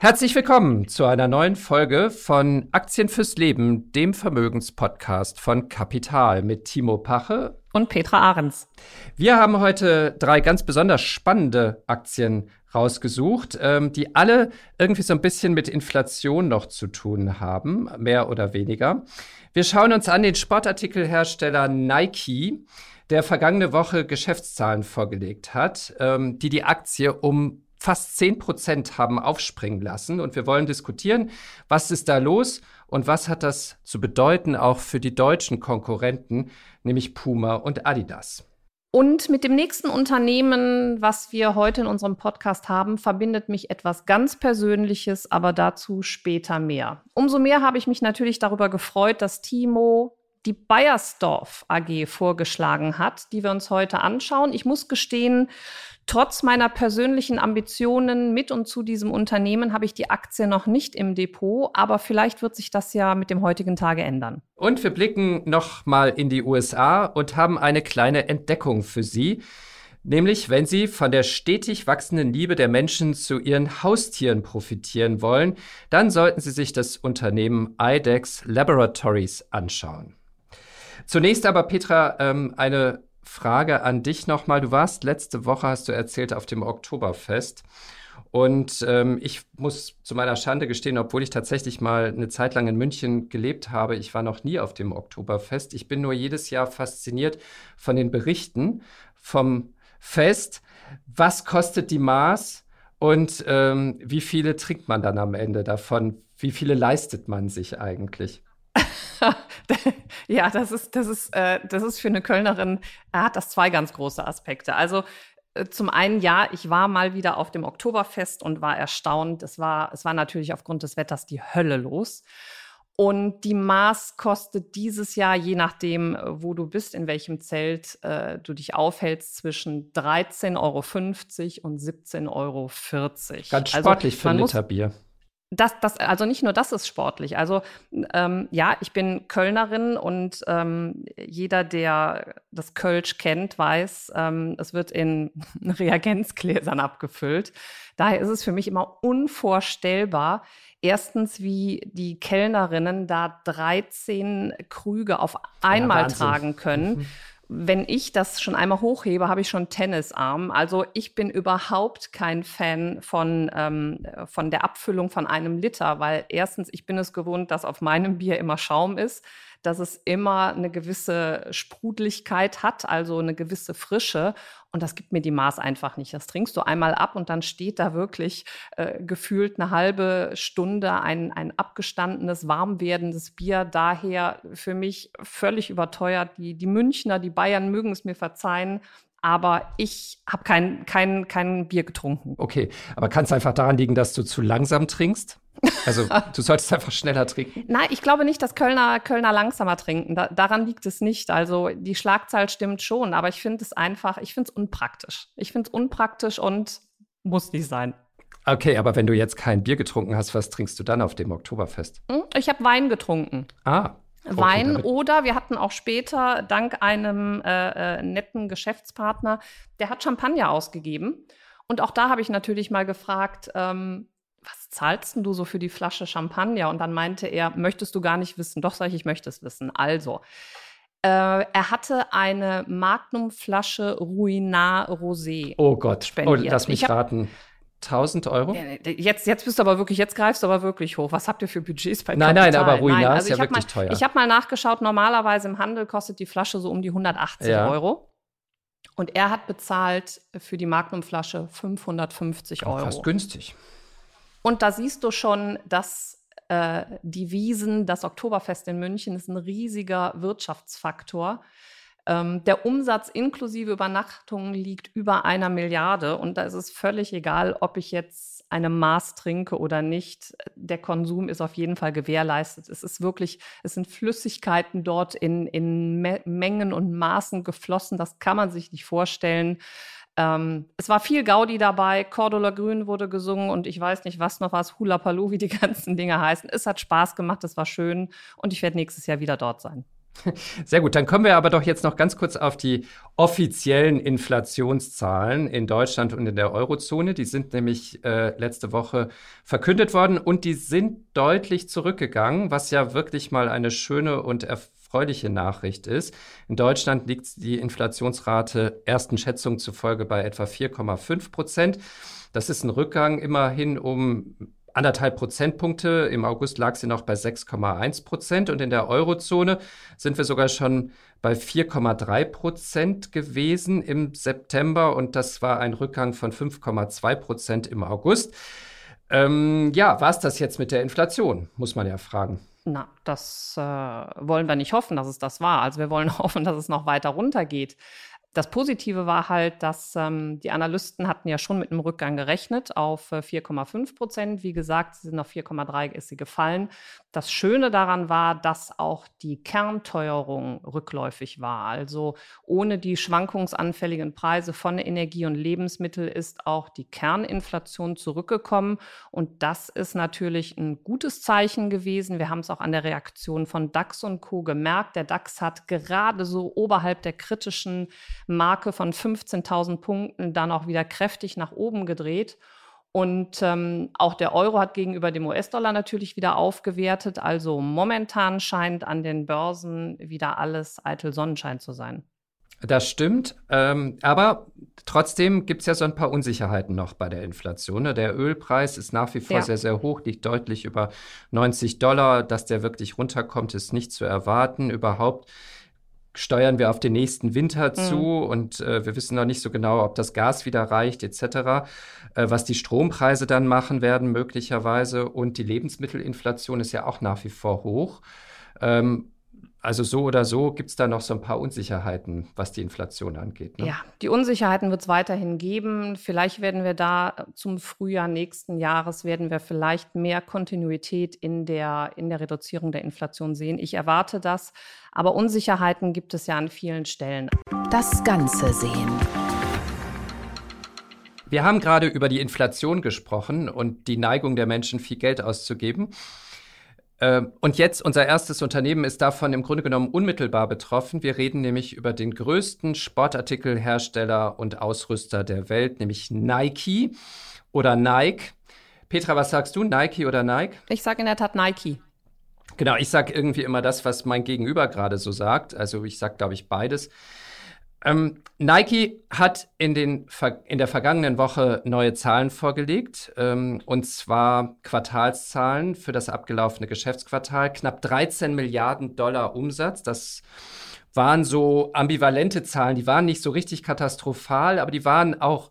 Herzlich willkommen zu einer neuen Folge von Aktien fürs Leben, dem Vermögenspodcast von Kapital mit Timo Pache und Petra Ahrens. Wir haben heute drei ganz besonders spannende Aktien rausgesucht, ähm, die alle irgendwie so ein bisschen mit Inflation noch zu tun haben, mehr oder weniger. Wir schauen uns an den Sportartikelhersteller Nike, der vergangene Woche Geschäftszahlen vorgelegt hat, ähm, die die Aktie um fast 10 Prozent haben aufspringen lassen. Und wir wollen diskutieren, was ist da los und was hat das zu bedeuten auch für die deutschen Konkurrenten, nämlich Puma und Adidas. Und mit dem nächsten Unternehmen, was wir heute in unserem Podcast haben, verbindet mich etwas ganz Persönliches, aber dazu später mehr. Umso mehr habe ich mich natürlich darüber gefreut, dass Timo die Bayersdorf AG vorgeschlagen hat, die wir uns heute anschauen. Ich muss gestehen, Trotz meiner persönlichen Ambitionen mit und zu diesem Unternehmen habe ich die Aktie noch nicht im Depot, aber vielleicht wird sich das ja mit dem heutigen Tage ändern. Und wir blicken noch mal in die USA und haben eine kleine Entdeckung für Sie. Nämlich, wenn Sie von der stetig wachsenden Liebe der Menschen zu ihren Haustieren profitieren wollen, dann sollten Sie sich das Unternehmen IDEX Laboratories anschauen. Zunächst aber, Petra, ähm, eine Frage an dich nochmal. Du warst letzte Woche, hast du erzählt, auf dem Oktoberfest. Und ähm, ich muss zu meiner Schande gestehen, obwohl ich tatsächlich mal eine Zeit lang in München gelebt habe, ich war noch nie auf dem Oktoberfest. Ich bin nur jedes Jahr fasziniert von den Berichten vom Fest. Was kostet die Maß und ähm, wie viele trinkt man dann am Ende davon? Wie viele leistet man sich eigentlich? ja, das ist, das ist, äh, das ist für eine Kölnerin, er hat das zwei ganz große Aspekte. Also äh, zum einen, ja, ich war mal wieder auf dem Oktoberfest und war erstaunt. Es war, es war natürlich aufgrund des Wetters die Hölle los. Und die Maß kostet dieses Jahr, je nachdem, äh, wo du bist, in welchem Zelt äh, du dich aufhältst, zwischen 13,50 Euro und 17,40 Euro. Ganz also sportlich also, für ein Liter Bier. Das, das, also nicht nur das ist sportlich. Also ähm, ja, ich bin Kölnerin und ähm, jeder, der das Kölsch kennt, weiß, ähm, es wird in Reagenzgläsern abgefüllt. Daher ist es für mich immer unvorstellbar, erstens, wie die Kellnerinnen da 13 Krüge auf einmal ja, tragen können. Wenn ich das schon einmal hochhebe, habe ich schon Tennisarm. Also ich bin überhaupt kein Fan von, ähm, von der Abfüllung von einem Liter, weil erstens, ich bin es gewohnt, dass auf meinem Bier immer Schaum ist dass es immer eine gewisse Sprudligkeit hat, also eine gewisse Frische. Und das gibt mir die Maß einfach nicht. Das trinkst du einmal ab und dann steht da wirklich äh, gefühlt eine halbe Stunde ein, ein abgestandenes, warm werdendes Bier. Daher für mich völlig überteuert. Die, die Münchner, die Bayern mögen es mir verzeihen aber ich habe kein, kein, kein Bier getrunken. Okay, aber kann es einfach daran liegen, dass du zu langsam trinkst? Also du solltest einfach schneller trinken. Nein, ich glaube nicht, dass Kölner, Kölner langsamer trinken. Da, daran liegt es nicht. Also die Schlagzahl stimmt schon, aber ich finde es einfach, ich finde es unpraktisch. Ich finde es unpraktisch und muss nicht sein. Okay, aber wenn du jetzt kein Bier getrunken hast, was trinkst du dann auf dem Oktoberfest? Hm, ich habe Wein getrunken. Ah. Wein oder wir hatten auch später, dank einem äh, äh, netten Geschäftspartner, der hat Champagner ausgegeben. Und auch da habe ich natürlich mal gefragt, ähm, was zahlst denn du so für die Flasche Champagner? Und dann meinte er, möchtest du gar nicht wissen? Doch, sage ich, ich möchte es wissen. Also, äh, er hatte eine Magnum-Flasche Ruinart Rosé. Oh Gott, spendiert. oh, lass mich hab, raten. 1000 Euro? Jetzt, jetzt bist du aber wirklich, jetzt greifst du aber wirklich hoch. Was habt ihr für Budgets bei Nein, Kapital? nein, aber Ruinar also ist ja wirklich mal, teuer. Ich habe mal nachgeschaut, normalerweise im Handel kostet die Flasche so um die 180 ja. Euro. Und er hat bezahlt für die Magnum-Flasche 550 Euro. Fast günstig. Und da siehst du schon, dass äh, die Wiesen, das Oktoberfest in München ist ein riesiger Wirtschaftsfaktor. Ähm, der Umsatz inklusive Übernachtungen liegt über einer Milliarde und da ist es völlig egal, ob ich jetzt eine Maß trinke oder nicht. Der Konsum ist auf jeden Fall gewährleistet. Es ist wirklich, es sind Flüssigkeiten dort in, in Me Mengen und Maßen geflossen. Das kann man sich nicht vorstellen. Ähm, es war viel Gaudi dabei, Cordula Grün wurde gesungen und ich weiß nicht, was noch was, Hula Palu, wie die ganzen Dinge heißen. Es hat Spaß gemacht, es war schön und ich werde nächstes Jahr wieder dort sein. Sehr gut, dann kommen wir aber doch jetzt noch ganz kurz auf die offiziellen Inflationszahlen in Deutschland und in der Eurozone. Die sind nämlich äh, letzte Woche verkündet worden und die sind deutlich zurückgegangen, was ja wirklich mal eine schöne und erfreuliche Nachricht ist. In Deutschland liegt die Inflationsrate ersten Schätzungen zufolge bei etwa 4,5 Prozent. Das ist ein Rückgang immerhin um anderthalb Prozentpunkte. Im August lag sie noch bei 6,1 Prozent und in der Eurozone sind wir sogar schon bei 4,3 Prozent gewesen im September und das war ein Rückgang von 5,2 Prozent im August. Ähm, ja, war es das jetzt mit der Inflation, muss man ja fragen. Na, das äh, wollen wir nicht hoffen, dass es das war. Also wir wollen hoffen, dass es noch weiter runtergeht. Das Positive war halt, dass ähm, die Analysten hatten ja schon mit einem Rückgang gerechnet auf 4,5 äh, Prozent. Wie gesagt, sie sind auf 4,3 ist sie gefallen. Das Schöne daran war, dass auch die Kernteuerung rückläufig war. Also ohne die schwankungsanfälligen Preise von Energie und Lebensmittel ist auch die Kerninflation zurückgekommen. Und das ist natürlich ein gutes Zeichen gewesen. Wir haben es auch an der Reaktion von DAX und Co. gemerkt. Der DAX hat gerade so oberhalb der kritischen Marke von 15.000 Punkten dann auch wieder kräftig nach oben gedreht. Und ähm, auch der Euro hat gegenüber dem US-Dollar natürlich wieder aufgewertet. Also momentan scheint an den Börsen wieder alles eitel Sonnenschein zu sein. Das stimmt, ähm, aber trotzdem gibt es ja so ein paar Unsicherheiten noch bei der Inflation. Ne? Der Ölpreis ist nach wie vor ja. sehr, sehr hoch, liegt deutlich über 90 Dollar. Dass der wirklich runterkommt, ist nicht zu erwarten. Überhaupt steuern wir auf den nächsten Winter mhm. zu und äh, wir wissen noch nicht so genau, ob das Gas wieder reicht etc., äh, was die Strompreise dann machen werden möglicherweise und die Lebensmittelinflation ist ja auch nach wie vor hoch. Ähm, also so oder so gibt es da noch so ein paar Unsicherheiten, was die Inflation angeht. Ne? Ja, die Unsicherheiten wird es weiterhin geben. Vielleicht werden wir da zum Frühjahr nächsten Jahres, werden wir vielleicht mehr Kontinuität in der, in der Reduzierung der Inflation sehen. Ich erwarte das, aber Unsicherheiten gibt es ja an vielen Stellen. Das Ganze sehen. Wir haben gerade über die Inflation gesprochen und die Neigung der Menschen, viel Geld auszugeben. Ähm, und jetzt, unser erstes Unternehmen ist davon im Grunde genommen unmittelbar betroffen. Wir reden nämlich über den größten Sportartikelhersteller und Ausrüster der Welt, nämlich Nike oder Nike. Petra, was sagst du, Nike oder Nike? Ich sage in der Tat Nike. Genau, ich sage irgendwie immer das, was mein Gegenüber gerade so sagt. Also ich sage, glaube ich, beides. Ähm, Nike hat in, den, in der vergangenen Woche neue Zahlen vorgelegt, ähm, und zwar Quartalszahlen für das abgelaufene Geschäftsquartal. Knapp 13 Milliarden Dollar Umsatz. Das waren so ambivalente Zahlen. Die waren nicht so richtig katastrophal, aber die waren auch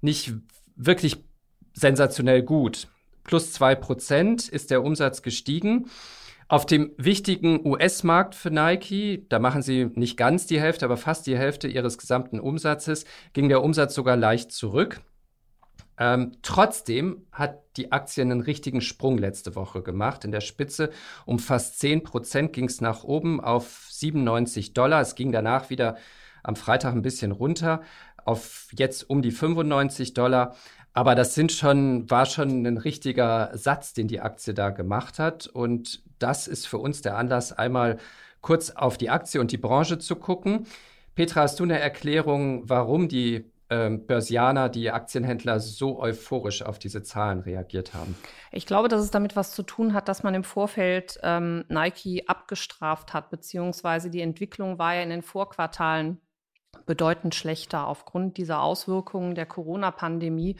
nicht wirklich sensationell gut. Plus zwei Prozent ist der Umsatz gestiegen. Auf dem wichtigen US-Markt für Nike, da machen sie nicht ganz die Hälfte, aber fast die Hälfte ihres gesamten Umsatzes, ging der Umsatz sogar leicht zurück. Ähm, trotzdem hat die Aktie einen richtigen Sprung letzte Woche gemacht. In der Spitze um fast 10 Prozent ging es nach oben auf 97 Dollar. Es ging danach wieder am Freitag ein bisschen runter auf jetzt um die 95 Dollar. Aber das sind schon, war schon ein richtiger Satz, den die Aktie da gemacht hat. Und das ist für uns der Anlass, einmal kurz auf die Aktie und die Branche zu gucken. Petra, hast du eine Erklärung, warum die ähm, Börsianer, die Aktienhändler so euphorisch auf diese Zahlen reagiert haben? Ich glaube, dass es damit was zu tun hat, dass man im Vorfeld ähm, Nike abgestraft hat, beziehungsweise die Entwicklung war ja in den Vorquartalen bedeutend schlechter. Aufgrund dieser Auswirkungen der Corona-Pandemie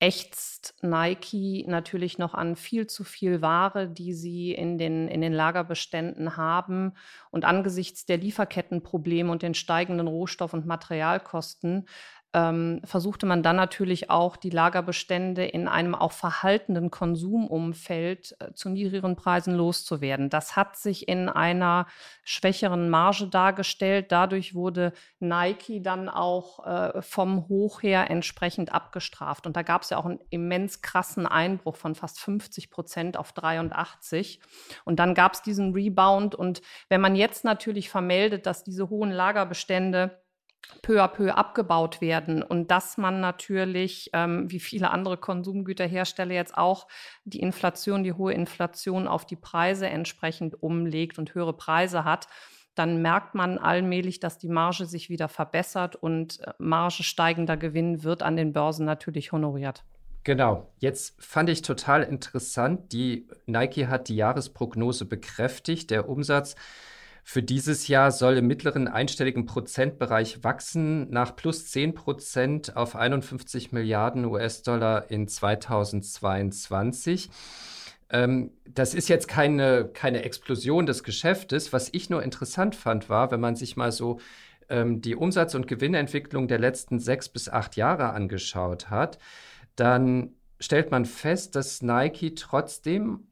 ächzt Nike natürlich noch an viel zu viel Ware, die sie in den, in den Lagerbeständen haben. Und angesichts der Lieferkettenprobleme und den steigenden Rohstoff- und Materialkosten ähm, versuchte man dann natürlich auch die Lagerbestände in einem auch verhaltenden Konsumumfeld äh, zu niedrigeren Preisen loszuwerden. Das hat sich in einer schwächeren Marge dargestellt. Dadurch wurde Nike dann auch äh, vom Hoch her entsprechend abgestraft. Und da gab es ja auch einen immens krassen Einbruch von fast 50 Prozent auf 83. Und dann gab es diesen Rebound. Und wenn man jetzt natürlich vermeldet, dass diese hohen Lagerbestände peu à peu abgebaut werden und dass man natürlich, ähm, wie viele andere Konsumgüterhersteller jetzt auch, die Inflation, die hohe Inflation auf die Preise entsprechend umlegt und höhere Preise hat, dann merkt man allmählich, dass die Marge sich wieder verbessert und äh, Marge steigender Gewinn wird an den Börsen natürlich honoriert. Genau. Jetzt fand ich total interessant, die Nike hat die Jahresprognose bekräftigt. Der Umsatz für dieses Jahr soll im mittleren einstelligen Prozentbereich wachsen, nach plus 10 Prozent auf 51 Milliarden US-Dollar in 2022. Ähm, das ist jetzt keine, keine Explosion des Geschäftes. Was ich nur interessant fand, war, wenn man sich mal so ähm, die Umsatz- und Gewinnentwicklung der letzten sechs bis acht Jahre angeschaut hat, dann stellt man fest, dass Nike trotzdem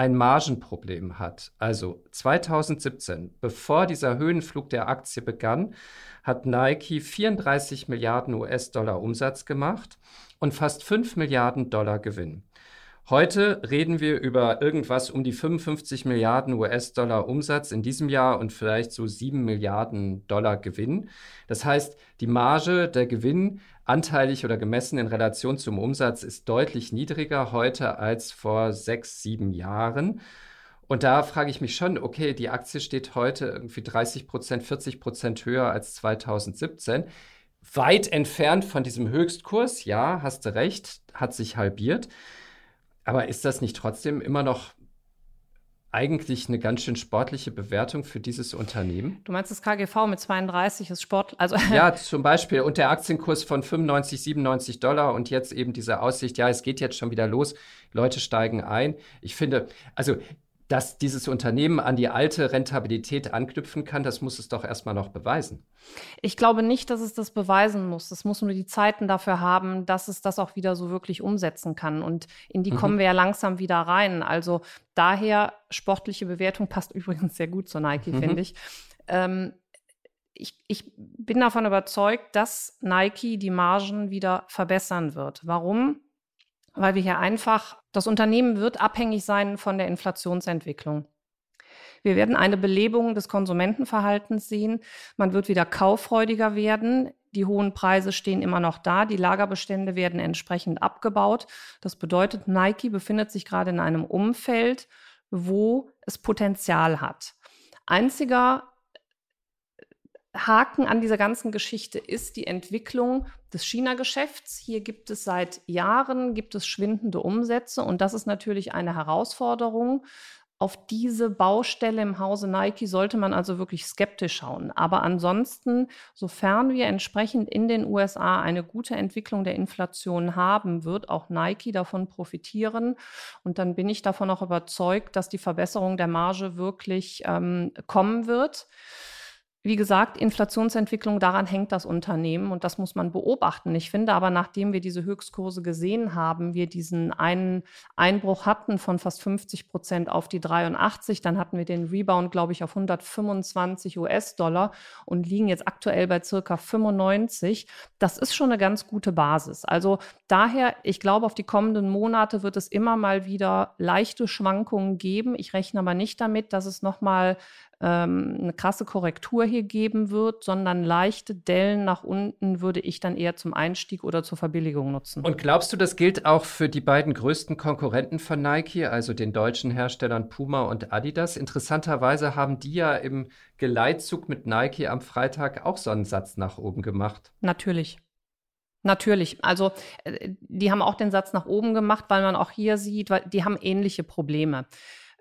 ein Margenproblem hat. Also 2017, bevor dieser Höhenflug der Aktie begann, hat Nike 34 Milliarden US-Dollar Umsatz gemacht und fast 5 Milliarden Dollar Gewinn. Heute reden wir über irgendwas um die 55 Milliarden US-Dollar Umsatz in diesem Jahr und vielleicht so 7 Milliarden Dollar Gewinn. Das heißt, die Marge, der Gewinn anteilig oder gemessen in Relation zum Umsatz ist deutlich niedriger heute als vor sechs, sieben Jahren. Und da frage ich mich schon, okay, die Aktie steht heute irgendwie 30 Prozent, 40 Prozent höher als 2017. Weit entfernt von diesem Höchstkurs, ja, hast du recht, hat sich halbiert. Aber ist das nicht trotzdem immer noch eigentlich eine ganz schön sportliche Bewertung für dieses Unternehmen. Du meinst das KGV mit 32 ist Sport, also ja zum Beispiel und der Aktienkurs von 95, 97 Dollar und jetzt eben diese Aussicht, ja es geht jetzt schon wieder los, Leute steigen ein. Ich finde, also dass dieses Unternehmen an die alte Rentabilität anknüpfen kann, das muss es doch erstmal noch beweisen. Ich glaube nicht, dass es das beweisen muss. Es muss nur die Zeiten dafür haben, dass es das auch wieder so wirklich umsetzen kann. Und in die mhm. kommen wir ja langsam wieder rein. Also daher sportliche Bewertung passt übrigens sehr gut zur Nike, mhm. finde ich. Ähm, ich, ich, bin davon überzeugt, dass Nike die Margen wieder verbessern wird. Warum? Weil wir hier einfach, das Unternehmen wird abhängig sein von der Inflationsentwicklung. Wir werden eine Belebung des Konsumentenverhaltens sehen. Man wird wieder kauffreudiger werden. Die hohen Preise stehen immer noch da. Die Lagerbestände werden entsprechend abgebaut. Das bedeutet, Nike befindet sich gerade in einem Umfeld, wo es Potenzial hat. Einziger Haken an dieser ganzen Geschichte ist die Entwicklung des China-Geschäfts. Hier gibt es seit Jahren gibt es schwindende Umsätze und das ist natürlich eine Herausforderung. Auf diese Baustelle im Hause Nike sollte man also wirklich skeptisch schauen. Aber ansonsten, sofern wir entsprechend in den USA eine gute Entwicklung der Inflation haben, wird auch Nike davon profitieren. Und dann bin ich davon auch überzeugt, dass die Verbesserung der Marge wirklich ähm, kommen wird. Wie gesagt, Inflationsentwicklung, daran hängt das Unternehmen und das muss man beobachten. Ich finde aber, nachdem wir diese Höchstkurse gesehen haben, wir diesen einen Einbruch hatten von fast 50 Prozent auf die 83, dann hatten wir den Rebound, glaube ich, auf 125 US-Dollar und liegen jetzt aktuell bei circa 95. Das ist schon eine ganz gute Basis. Also daher, ich glaube, auf die kommenden Monate wird es immer mal wieder leichte Schwankungen geben. Ich rechne aber nicht damit, dass es nochmal ähm, eine krasse Korrektur hier geben wird, sondern leichte Dellen nach unten würde ich dann eher zum Einstieg oder zur Verbilligung nutzen. Und glaubst du, das gilt auch für die beiden größten Konkurrenten von Nike, also den deutschen Herstellern Puma und Adidas? Interessanterweise haben die ja im Geleitzug mit Nike am Freitag auch so einen Satz nach oben gemacht. Natürlich. Natürlich. Also äh, die haben auch den Satz nach oben gemacht, weil man auch hier sieht, weil die haben ähnliche Probleme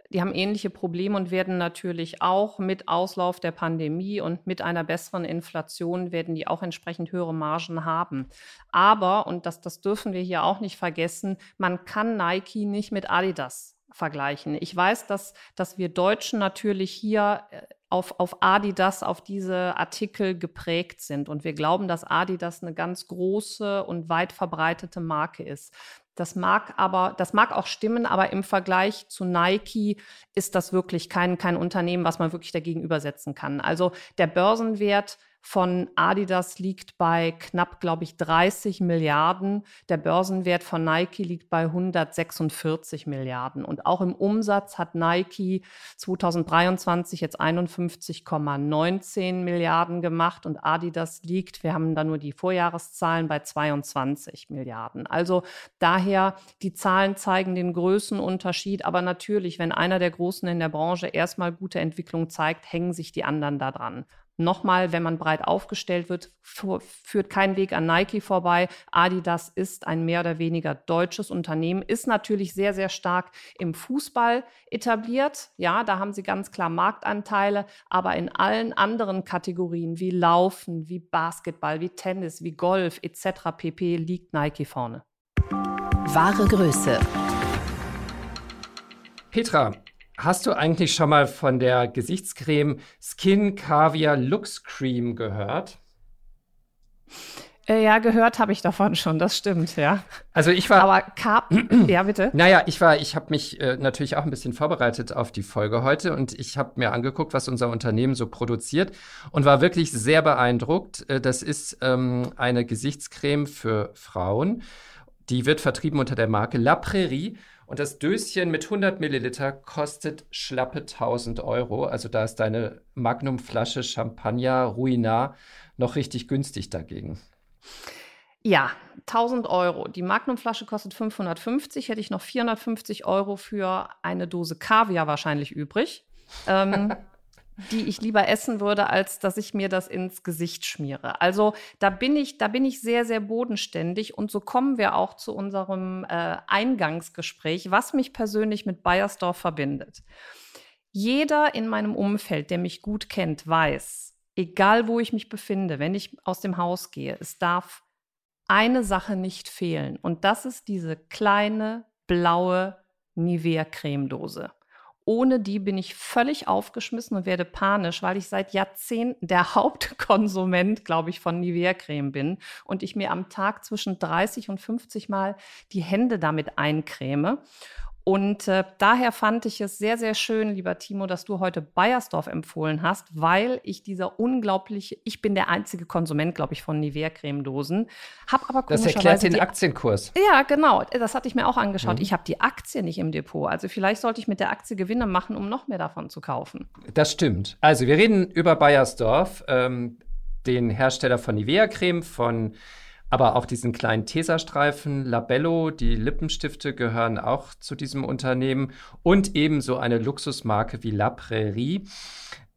die haben ähnliche Probleme und werden natürlich auch mit Auslauf der Pandemie und mit einer besseren Inflation werden die auch entsprechend höhere Margen haben. Aber, und das, das dürfen wir hier auch nicht vergessen, man kann Nike nicht mit Adidas vergleichen. Ich weiß, dass, dass wir Deutschen natürlich hier äh, auf, auf Adidas, auf diese Artikel geprägt sind. Und wir glauben, dass Adidas eine ganz große und weit verbreitete Marke ist. Das mag aber, das mag auch stimmen, aber im Vergleich zu Nike ist das wirklich kein, kein Unternehmen, was man wirklich dagegen übersetzen kann. Also der Börsenwert von Adidas liegt bei knapp, glaube ich, 30 Milliarden. Der Börsenwert von Nike liegt bei 146 Milliarden. Und auch im Umsatz hat Nike 2023 jetzt 51,19 Milliarden gemacht und Adidas liegt, wir haben da nur die Vorjahreszahlen, bei 22 Milliarden. Also daher, die Zahlen zeigen den Größenunterschied. Aber natürlich, wenn einer der Großen in der Branche erstmal gute Entwicklung zeigt, hängen sich die anderen da dran. Nochmal, wenn man breit aufgestellt wird, führt kein Weg an Nike vorbei. Adidas ist ein mehr oder weniger deutsches Unternehmen, ist natürlich sehr, sehr stark im Fußball etabliert. Ja, da haben sie ganz klar Marktanteile, aber in allen anderen Kategorien wie Laufen, wie Basketball, wie Tennis, wie Golf etc. pp. liegt Nike vorne. Wahre Größe. Petra, Hast du eigentlich schon mal von der Gesichtscreme Skin Caviar Lux Cream gehört? Äh, ja, gehört habe ich davon schon, das stimmt, ja. Also ich war. Aber Cap, ja, bitte. Naja, ich war, ich habe mich äh, natürlich auch ein bisschen vorbereitet auf die Folge heute und ich habe mir angeguckt, was unser Unternehmen so produziert und war wirklich sehr beeindruckt. Äh, das ist ähm, eine Gesichtscreme für Frauen. Die wird vertrieben unter der Marke La Prairie und das Döschen mit 100 Milliliter kostet schlappe 1000 Euro. Also da ist deine Magnumflasche Champagner Ruinar noch richtig günstig dagegen. Ja, 1000 Euro. Die Magnumflasche kostet 550. Hätte ich noch 450 Euro für eine Dose Kaviar wahrscheinlich übrig. Ähm, die ich lieber essen würde, als dass ich mir das ins Gesicht schmiere. Also da bin ich, da bin ich sehr, sehr bodenständig und so kommen wir auch zu unserem äh, Eingangsgespräch, was mich persönlich mit Bayersdorf verbindet. Jeder in meinem Umfeld, der mich gut kennt, weiß, egal wo ich mich befinde, wenn ich aus dem Haus gehe, es darf eine Sache nicht fehlen und das ist diese kleine blaue Nivea-Cremedose. Ohne die bin ich völlig aufgeschmissen und werde panisch, weil ich seit Jahrzehnten der Hauptkonsument, glaube ich, von Nivea-Creme bin und ich mir am Tag zwischen 30 und 50 Mal die Hände damit eincreme. Und äh, daher fand ich es sehr, sehr schön, lieber Timo, dass du heute Bayersdorf empfohlen hast, weil ich dieser unglaubliche, ich bin der einzige Konsument, glaube ich, von Nivea-Cremedosen, habe aber Das erklärt den Aktienkurs. Ja, genau. Das hatte ich mir auch angeschaut. Mhm. Ich habe die Aktie nicht im Depot. Also vielleicht sollte ich mit der Aktie Gewinne machen, um noch mehr davon zu kaufen. Das stimmt. Also wir reden über Bayersdorf, ähm, den Hersteller von Nivea-Creme, von aber auch diesen kleinen Tesastreifen, Labello, die Lippenstifte gehören auch zu diesem Unternehmen und ebenso eine Luxusmarke wie La Prairie.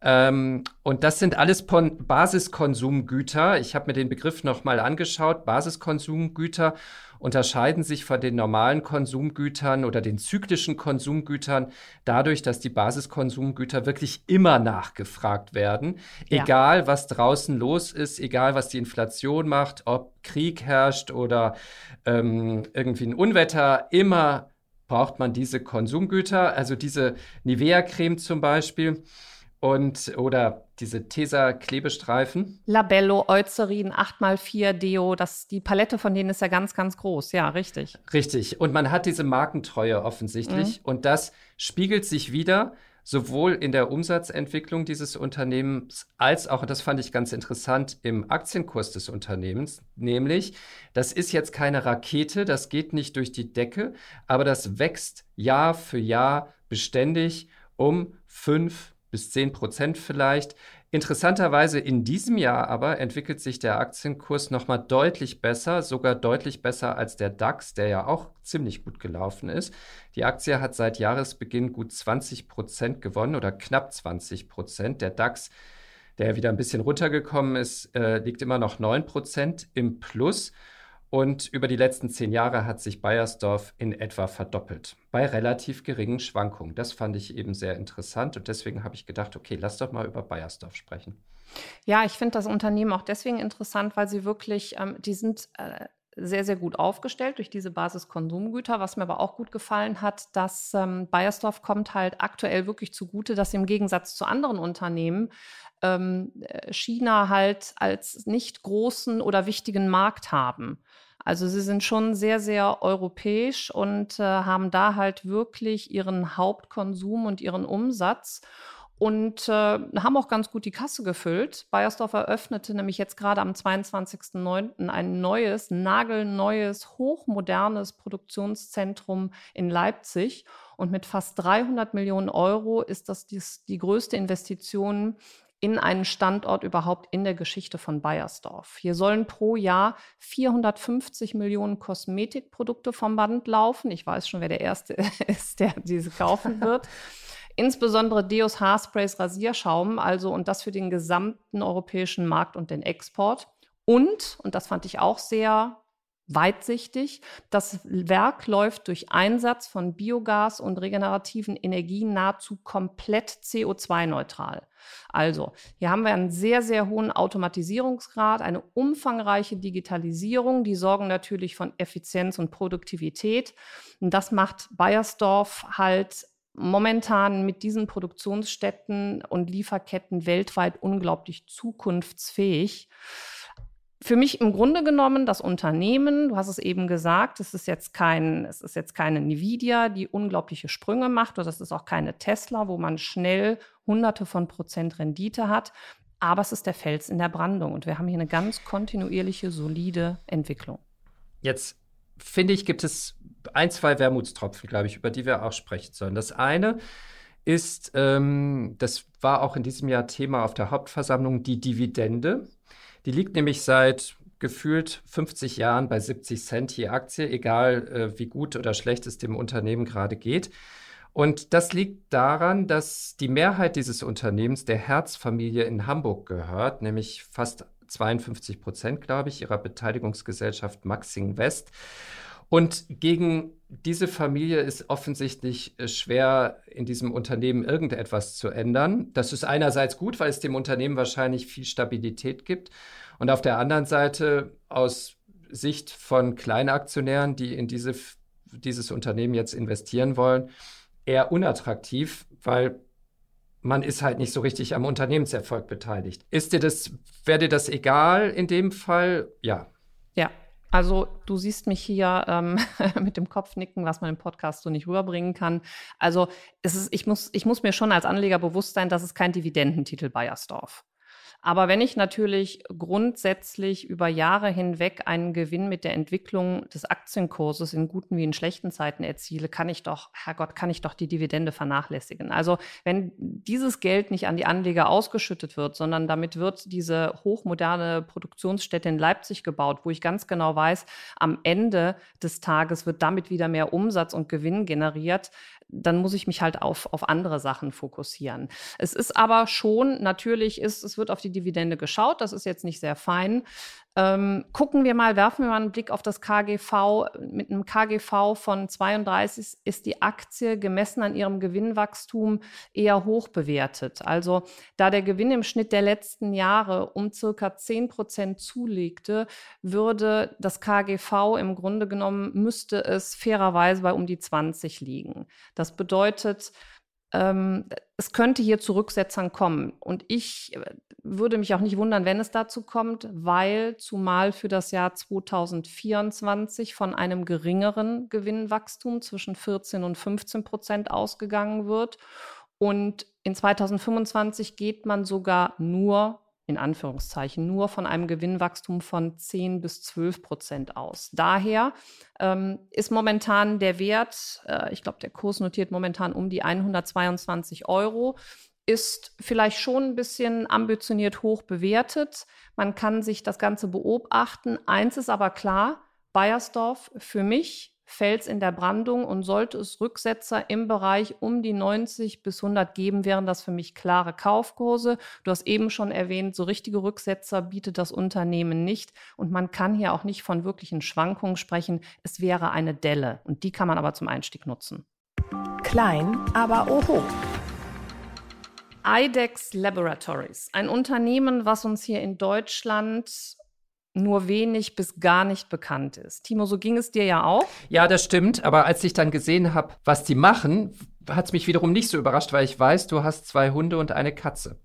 Ähm, und das sind alles Basiskonsumgüter. Ich habe mir den Begriff nochmal angeschaut. Basiskonsumgüter unterscheiden sich von den normalen Konsumgütern oder den zyklischen Konsumgütern dadurch, dass die Basiskonsumgüter wirklich immer nachgefragt werden. Ja. Egal, was draußen los ist, egal, was die Inflation macht, ob Krieg herrscht oder ähm, irgendwie ein Unwetter, immer braucht man diese Konsumgüter, also diese Nivea-Creme zum Beispiel und oder diese Tesa-Klebestreifen. Labello, Eucerin, 8x4 Deo, das, die Palette von denen ist ja ganz, ganz groß. Ja, richtig. Richtig. Und man hat diese Markentreue offensichtlich. Mhm. Und das spiegelt sich wieder sowohl in der Umsatzentwicklung dieses Unternehmens als auch, und das fand ich ganz interessant, im Aktienkurs des Unternehmens. Nämlich, das ist jetzt keine Rakete, das geht nicht durch die Decke, aber das wächst Jahr für Jahr beständig um 5 bis 10 Prozent vielleicht. Interessanterweise in diesem Jahr aber entwickelt sich der Aktienkurs nochmal deutlich besser, sogar deutlich besser als der DAX, der ja auch ziemlich gut gelaufen ist. Die Aktie hat seit Jahresbeginn gut 20 Prozent gewonnen oder knapp 20 Prozent. Der DAX, der wieder ein bisschen runtergekommen ist, äh, liegt immer noch 9 Prozent im Plus. Und über die letzten zehn Jahre hat sich Bayersdorf in etwa verdoppelt, bei relativ geringen Schwankungen. Das fand ich eben sehr interessant und deswegen habe ich gedacht, okay, lass doch mal über Bayersdorf sprechen. Ja, ich finde das Unternehmen auch deswegen interessant, weil sie wirklich, ähm, die sind äh, sehr, sehr gut aufgestellt durch diese Basiskonsumgüter. Was mir aber auch gut gefallen hat, dass ähm, Bayersdorf kommt halt aktuell wirklich zugute, dass im Gegensatz zu anderen Unternehmen ähm, äh, China halt als nicht großen oder wichtigen Markt haben. Also sie sind schon sehr, sehr europäisch und äh, haben da halt wirklich ihren Hauptkonsum und ihren Umsatz und äh, haben auch ganz gut die Kasse gefüllt. Bayersdorf eröffnete nämlich jetzt gerade am 22.09. ein neues, nagelneues, hochmodernes Produktionszentrum in Leipzig. Und mit fast 300 Millionen Euro ist das dies, die größte Investition in einen Standort überhaupt in der Geschichte von Bayersdorf. Hier sollen pro Jahr 450 Millionen Kosmetikprodukte vom Band laufen. Ich weiß schon, wer der Erste ist, der diese kaufen wird. Insbesondere Deos Haarsprays Rasierschaum, also und das für den gesamten europäischen Markt und den Export. Und, und das fand ich auch sehr weitsichtig. Das Werk läuft durch Einsatz von Biogas und regenerativen Energien nahezu komplett CO2-neutral. Also, hier haben wir einen sehr, sehr hohen Automatisierungsgrad, eine umfangreiche Digitalisierung, die sorgen natürlich von Effizienz und Produktivität. Und das macht Bayersdorf halt momentan mit diesen Produktionsstätten und Lieferketten weltweit unglaublich zukunftsfähig für mich im Grunde genommen das Unternehmen, du hast es eben gesagt, es ist jetzt kein, es ist jetzt keine Nvidia, die unglaubliche Sprünge macht, oder es ist auch keine Tesla, wo man schnell hunderte von Prozent Rendite hat. Aber es ist der Fels in der Brandung und wir haben hier eine ganz kontinuierliche, solide Entwicklung. Jetzt finde ich, gibt es ein, zwei Wermutstropfen, glaube ich, über die wir auch sprechen sollen. Das eine ist, ähm, das war auch in diesem Jahr Thema auf der Hauptversammlung, die Dividende. Die liegt nämlich seit gefühlt 50 Jahren bei 70 Cent je Aktie, egal äh, wie gut oder schlecht es dem Unternehmen gerade geht. Und das liegt daran, dass die Mehrheit dieses Unternehmens der Herzfamilie in Hamburg gehört, nämlich fast 52 Prozent, glaube ich, ihrer Beteiligungsgesellschaft Maxing West. Und gegen diese Familie ist offensichtlich äh, schwer, in diesem Unternehmen irgendetwas zu ändern. Das ist einerseits gut, weil es dem Unternehmen wahrscheinlich viel Stabilität gibt. Und auf der anderen Seite aus Sicht von Kleinaktionären, die in diese, dieses Unternehmen jetzt investieren wollen, eher unattraktiv, weil man ist halt nicht so richtig am Unternehmenserfolg beteiligt. Ist dir das, wäre dir das egal in dem Fall? Ja. Ja, also du siehst mich hier ähm, mit dem Kopf nicken, was man im Podcast so nicht rüberbringen kann. Also es ist, ich, muss, ich muss mir schon als Anleger bewusst sein, dass es kein Dividendentitel Bayersdorf. Aber wenn ich natürlich grundsätzlich über Jahre hinweg einen Gewinn mit der Entwicklung des Aktienkurses in guten wie in schlechten Zeiten erziele, kann ich doch, Herrgott, kann ich doch die Dividende vernachlässigen. Also wenn dieses Geld nicht an die Anleger ausgeschüttet wird, sondern damit wird diese hochmoderne Produktionsstätte in Leipzig gebaut, wo ich ganz genau weiß, am Ende des Tages wird damit wieder mehr Umsatz und Gewinn generiert, dann muss ich mich halt auf, auf andere Sachen fokussieren. Es ist aber schon, natürlich ist, es wird auf die Dividende geschaut, das ist jetzt nicht sehr fein. Ähm, gucken wir mal, werfen wir mal einen Blick auf das KGV. Mit einem KGV von 32 ist die Aktie gemessen an ihrem Gewinnwachstum eher hoch bewertet. Also da der Gewinn im Schnitt der letzten Jahre um circa 10 Prozent zulegte, würde das KGV im Grunde genommen, müsste es fairerweise bei um die 20 liegen. Das bedeutet, ähm, es könnte hier zu Rücksetzern kommen. Und ich äh, würde mich auch nicht wundern, wenn es dazu kommt, weil zumal für das Jahr 2024 von einem geringeren Gewinnwachstum zwischen 14 und 15 Prozent ausgegangen wird. Und in 2025 geht man sogar nur in Anführungszeichen nur von einem Gewinnwachstum von 10 bis 12 Prozent aus. Daher ähm, ist momentan der Wert, äh, ich glaube, der Kurs notiert momentan um die 122 Euro, ist vielleicht schon ein bisschen ambitioniert hoch bewertet. Man kann sich das Ganze beobachten. Eins ist aber klar, Bayersdorf für mich Fels in der Brandung und sollte es Rücksetzer im Bereich um die 90 bis 100 geben, wären das für mich klare Kaufkurse. Du hast eben schon erwähnt, so richtige Rücksetzer bietet das Unternehmen nicht und man kann hier auch nicht von wirklichen Schwankungen sprechen. Es wäre eine Delle und die kann man aber zum Einstieg nutzen. Klein, aber oho. IDEX Laboratories, ein Unternehmen, was uns hier in Deutschland nur wenig bis gar nicht bekannt ist. Timo, so ging es dir ja auch. Ja, das stimmt. Aber als ich dann gesehen habe, was die machen, hat es mich wiederum nicht so überrascht, weil ich weiß, du hast zwei Hunde und eine Katze.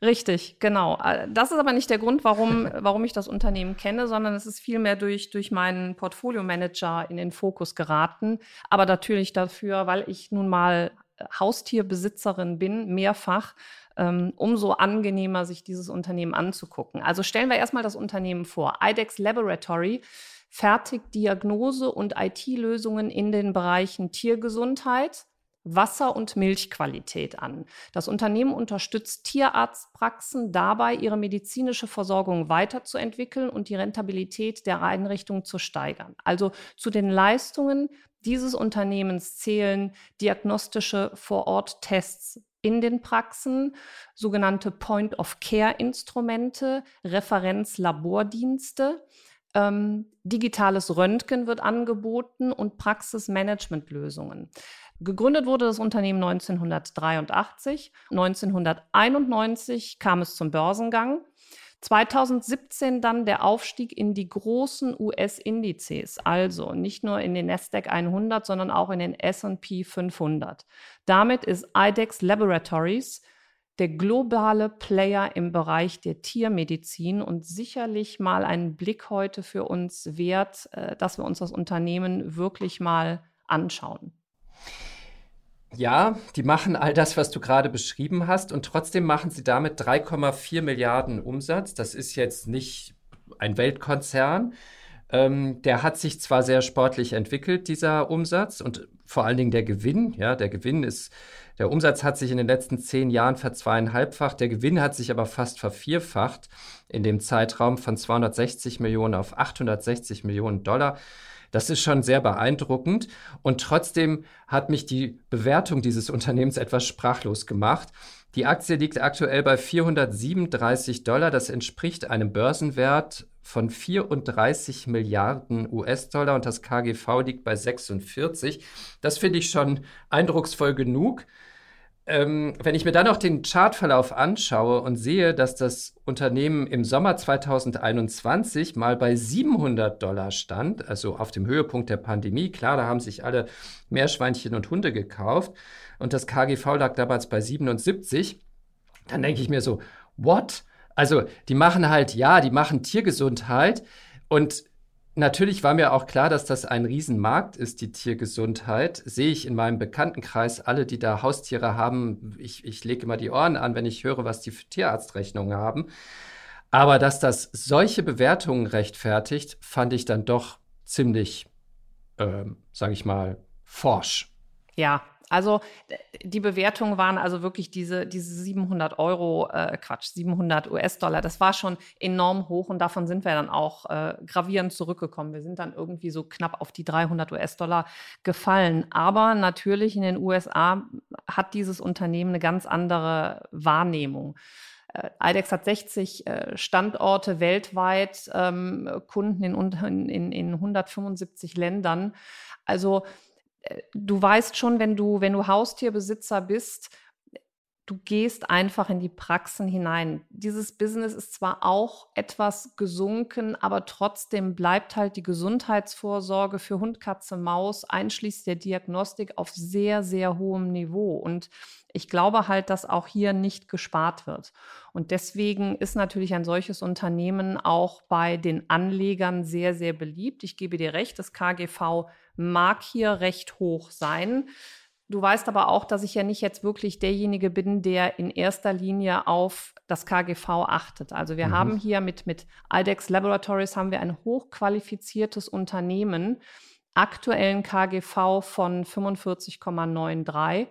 Richtig, genau. Äh, das ist aber nicht der Grund, warum, warum ich das Unternehmen kenne, sondern es ist vielmehr durch, durch meinen Portfolio-Manager in den Fokus geraten. Aber natürlich dafür, weil ich nun mal Haustierbesitzerin bin, mehrfach, umso angenehmer, sich dieses Unternehmen anzugucken. Also stellen wir erstmal das Unternehmen vor. IDEX Laboratory fertigt Diagnose- und IT-Lösungen in den Bereichen Tiergesundheit, Wasser- und Milchqualität an. Das Unternehmen unterstützt Tierarztpraxen dabei, ihre medizinische Versorgung weiterzuentwickeln und die Rentabilität der Einrichtungen zu steigern. Also zu den Leistungen dieses Unternehmens zählen diagnostische Vorort-Tests in den Praxen, sogenannte Point-of-Care-Instrumente, Referenzlabordienste, ähm, digitales Röntgen wird angeboten und Praxismanagementlösungen. Gegründet wurde das Unternehmen 1983. 1991 kam es zum Börsengang. 2017 dann der Aufstieg in die großen US-Indizes, also nicht nur in den Nasdaq 100, sondern auch in den S&P 500. Damit ist IDEX Laboratories der globale Player im Bereich der Tiermedizin und sicherlich mal einen Blick heute für uns wert, äh, dass wir uns das Unternehmen wirklich mal anschauen. Ja, die machen all das, was du gerade beschrieben hast, und trotzdem machen sie damit 3,4 Milliarden Umsatz. Das ist jetzt nicht ein Weltkonzern. Ähm, der hat sich zwar sehr sportlich entwickelt, dieser Umsatz, und vor allen Dingen der Gewinn. Ja, der Gewinn ist, der Umsatz hat sich in den letzten zehn Jahren verzweieinhalbfacht. Der Gewinn hat sich aber fast vervierfacht in dem Zeitraum von 260 Millionen auf 860 Millionen Dollar. Das ist schon sehr beeindruckend. Und trotzdem hat mich die Bewertung dieses Unternehmens etwas sprachlos gemacht. Die Aktie liegt aktuell bei 437 Dollar. Das entspricht einem Börsenwert von 34 Milliarden US-Dollar und das KGV liegt bei 46. Das finde ich schon eindrucksvoll genug. Ähm, wenn ich mir dann auch den Chartverlauf anschaue und sehe, dass das Unternehmen im Sommer 2021 mal bei 700 Dollar stand, also auf dem Höhepunkt der Pandemie, klar, da haben sich alle Meerschweinchen und Hunde gekauft und das KGV lag damals bei 77, dann denke ich mir so, what? Also die machen halt, ja, die machen Tiergesundheit und Natürlich war mir auch klar, dass das ein Riesenmarkt ist, die Tiergesundheit. Sehe ich in meinem Bekanntenkreis alle, die da Haustiere haben. Ich, ich lege immer die Ohren an, wenn ich höre, was die für Tierarztrechnungen haben. Aber dass das solche Bewertungen rechtfertigt, fand ich dann doch ziemlich, ähm, sage ich mal, forsch. Ja, also die Bewertungen waren also wirklich diese, diese 700 Euro, äh, Quatsch, 700 US-Dollar. Das war schon enorm hoch und davon sind wir dann auch äh, gravierend zurückgekommen. Wir sind dann irgendwie so knapp auf die 300 US-Dollar gefallen. Aber natürlich in den USA hat dieses Unternehmen eine ganz andere Wahrnehmung. Äh, IDEX hat 60 äh, Standorte weltweit, ähm, Kunden in, in, in 175 Ländern. Also du weißt schon, wenn du, wenn du Haustierbesitzer bist, du gehst einfach in die Praxen hinein. Dieses Business ist zwar auch etwas gesunken, aber trotzdem bleibt halt die Gesundheitsvorsorge für Hund, Katze, Maus einschließlich der Diagnostik auf sehr, sehr hohem Niveau. Und ich glaube halt, dass auch hier nicht gespart wird. Und deswegen ist natürlich ein solches Unternehmen auch bei den Anlegern sehr, sehr beliebt. Ich gebe dir recht, das KGV mag hier recht hoch sein. Du weißt aber auch, dass ich ja nicht jetzt wirklich derjenige bin, der in erster Linie auf das KGV achtet. Also wir mhm. haben hier mit, mit IDEX Laboratories haben wir ein hochqualifiziertes Unternehmen, aktuellen KGV von 45,93.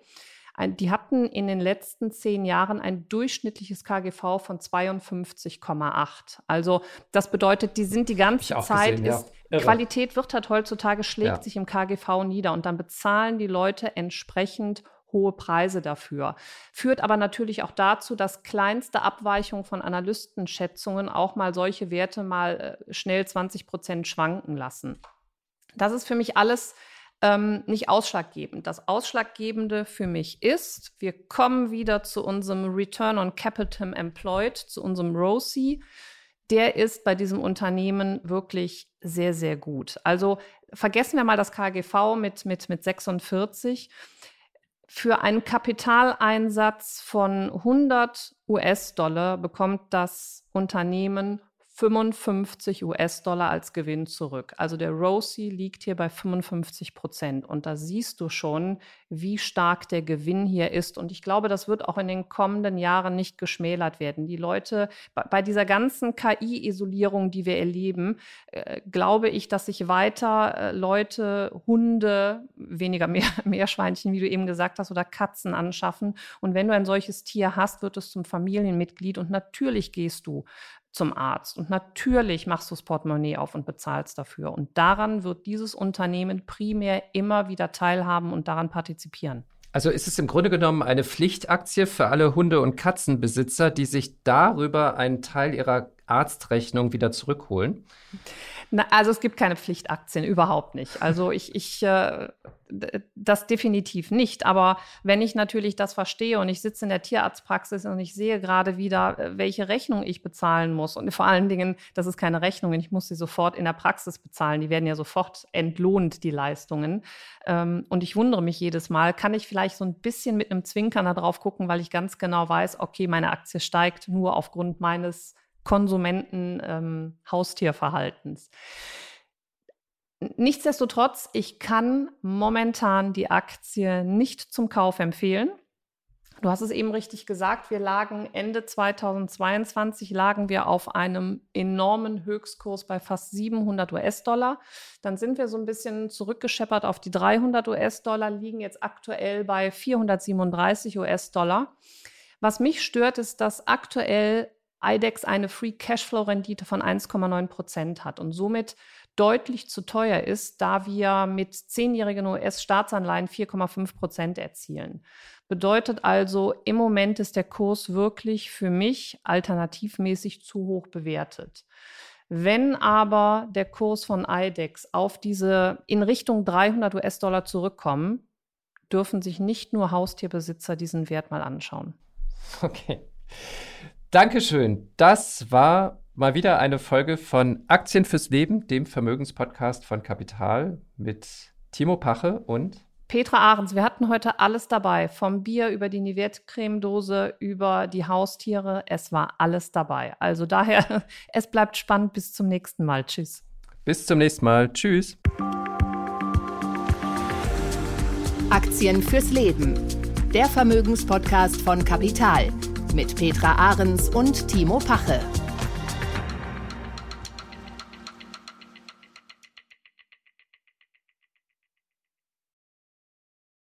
Die hatten in den letzten zehn Jahren ein durchschnittliches KGV von 52,8. Also das bedeutet, die sind die ganze Zeit, gesehen, ist, ja. Qualität wird halt heutzutage, schlägt ja. sich im KGV nieder und dann bezahlen die Leute entsprechend hohe Preise dafür. Führt aber natürlich auch dazu, dass kleinste Abweichungen von Analystenschätzungen auch mal solche Werte mal äh, schnell 20 Prozent schwanken lassen. Das ist für mich alles ähm, nicht ausschlaggebend. Das Ausschlaggebende für mich ist, wir kommen wieder zu unserem Return on Capital Employed, zu unserem ROCE. der ist bei diesem Unternehmen wirklich sehr, sehr gut. Also vergessen wir mal das KGV mit, mit, mit 46. Für einen Kapitaleinsatz von 100 US-Dollar bekommt das Unternehmen 55 US-Dollar als Gewinn zurück. Also der ROSI liegt hier bei 55 Prozent. Und da siehst du schon, wie stark der Gewinn hier ist. Und ich glaube, das wird auch in den kommenden Jahren nicht geschmälert werden. Die Leute, bei dieser ganzen KI-Isolierung, die wir erleben, äh, glaube ich, dass sich weiter äh, Leute, Hunde, weniger mehr, Meerschweinchen, wie du eben gesagt hast, oder Katzen anschaffen. Und wenn du ein solches Tier hast, wird es zum Familienmitglied. Und natürlich gehst du zum Arzt. Und natürlich machst du das Portemonnaie auf und bezahlst dafür. Und daran wird dieses Unternehmen primär immer wieder teilhaben und daran partizipieren. Also ist es im Grunde genommen eine Pflichtaktie für alle Hunde- und Katzenbesitzer, die sich darüber einen Teil ihrer Arztrechnung wieder zurückholen? Na, also es gibt keine Pflichtaktien, überhaupt nicht. Also ich, ich äh, das definitiv nicht. Aber wenn ich natürlich das verstehe und ich sitze in der Tierarztpraxis und ich sehe gerade wieder, äh, welche Rechnung ich bezahlen muss und vor allen Dingen, das ist keine Rechnung, ich muss sie sofort in der Praxis bezahlen. Die werden ja sofort entlohnt, die Leistungen. Ähm, und ich wundere mich jedes Mal, kann ich vielleicht so ein bisschen mit einem Zwinkern da drauf gucken, weil ich ganz genau weiß, okay, meine Aktie steigt nur aufgrund meines Konsumenten-Haustierverhaltens. Ähm, Nichtsdestotrotz, ich kann momentan die Aktie nicht zum Kauf empfehlen. Du hast es eben richtig gesagt, wir lagen Ende 2022 lagen wir auf einem enormen Höchstkurs bei fast 700 US-Dollar. Dann sind wir so ein bisschen zurückgescheppert auf die 300 US-Dollar, liegen jetzt aktuell bei 437 US-Dollar. Was mich stört, ist, dass aktuell IDEX eine Free Cashflow Rendite von 1,9 Prozent hat und somit deutlich zu teuer ist, da wir mit zehnjährigen US-Staatsanleihen 4,5 Prozent erzielen. Bedeutet also, im Moment ist der Kurs wirklich für mich alternativmäßig zu hoch bewertet. Wenn aber der Kurs von IDEX auf diese in Richtung 300 US-Dollar zurückkommen, dürfen sich nicht nur Haustierbesitzer diesen Wert mal anschauen. Okay. Dankeschön. Das war mal wieder eine Folge von Aktien fürs Leben, dem Vermögenspodcast von Kapital mit Timo Pache und Petra Ahrens. Wir hatten heute alles dabei, vom Bier über die Nivette-Cremedose über die Haustiere. Es war alles dabei. Also daher, es bleibt spannend. Bis zum nächsten Mal. Tschüss. Bis zum nächsten Mal. Tschüss. Aktien fürs Leben. Der Vermögenspodcast von Kapital mit Petra Ahrens und Timo Pache.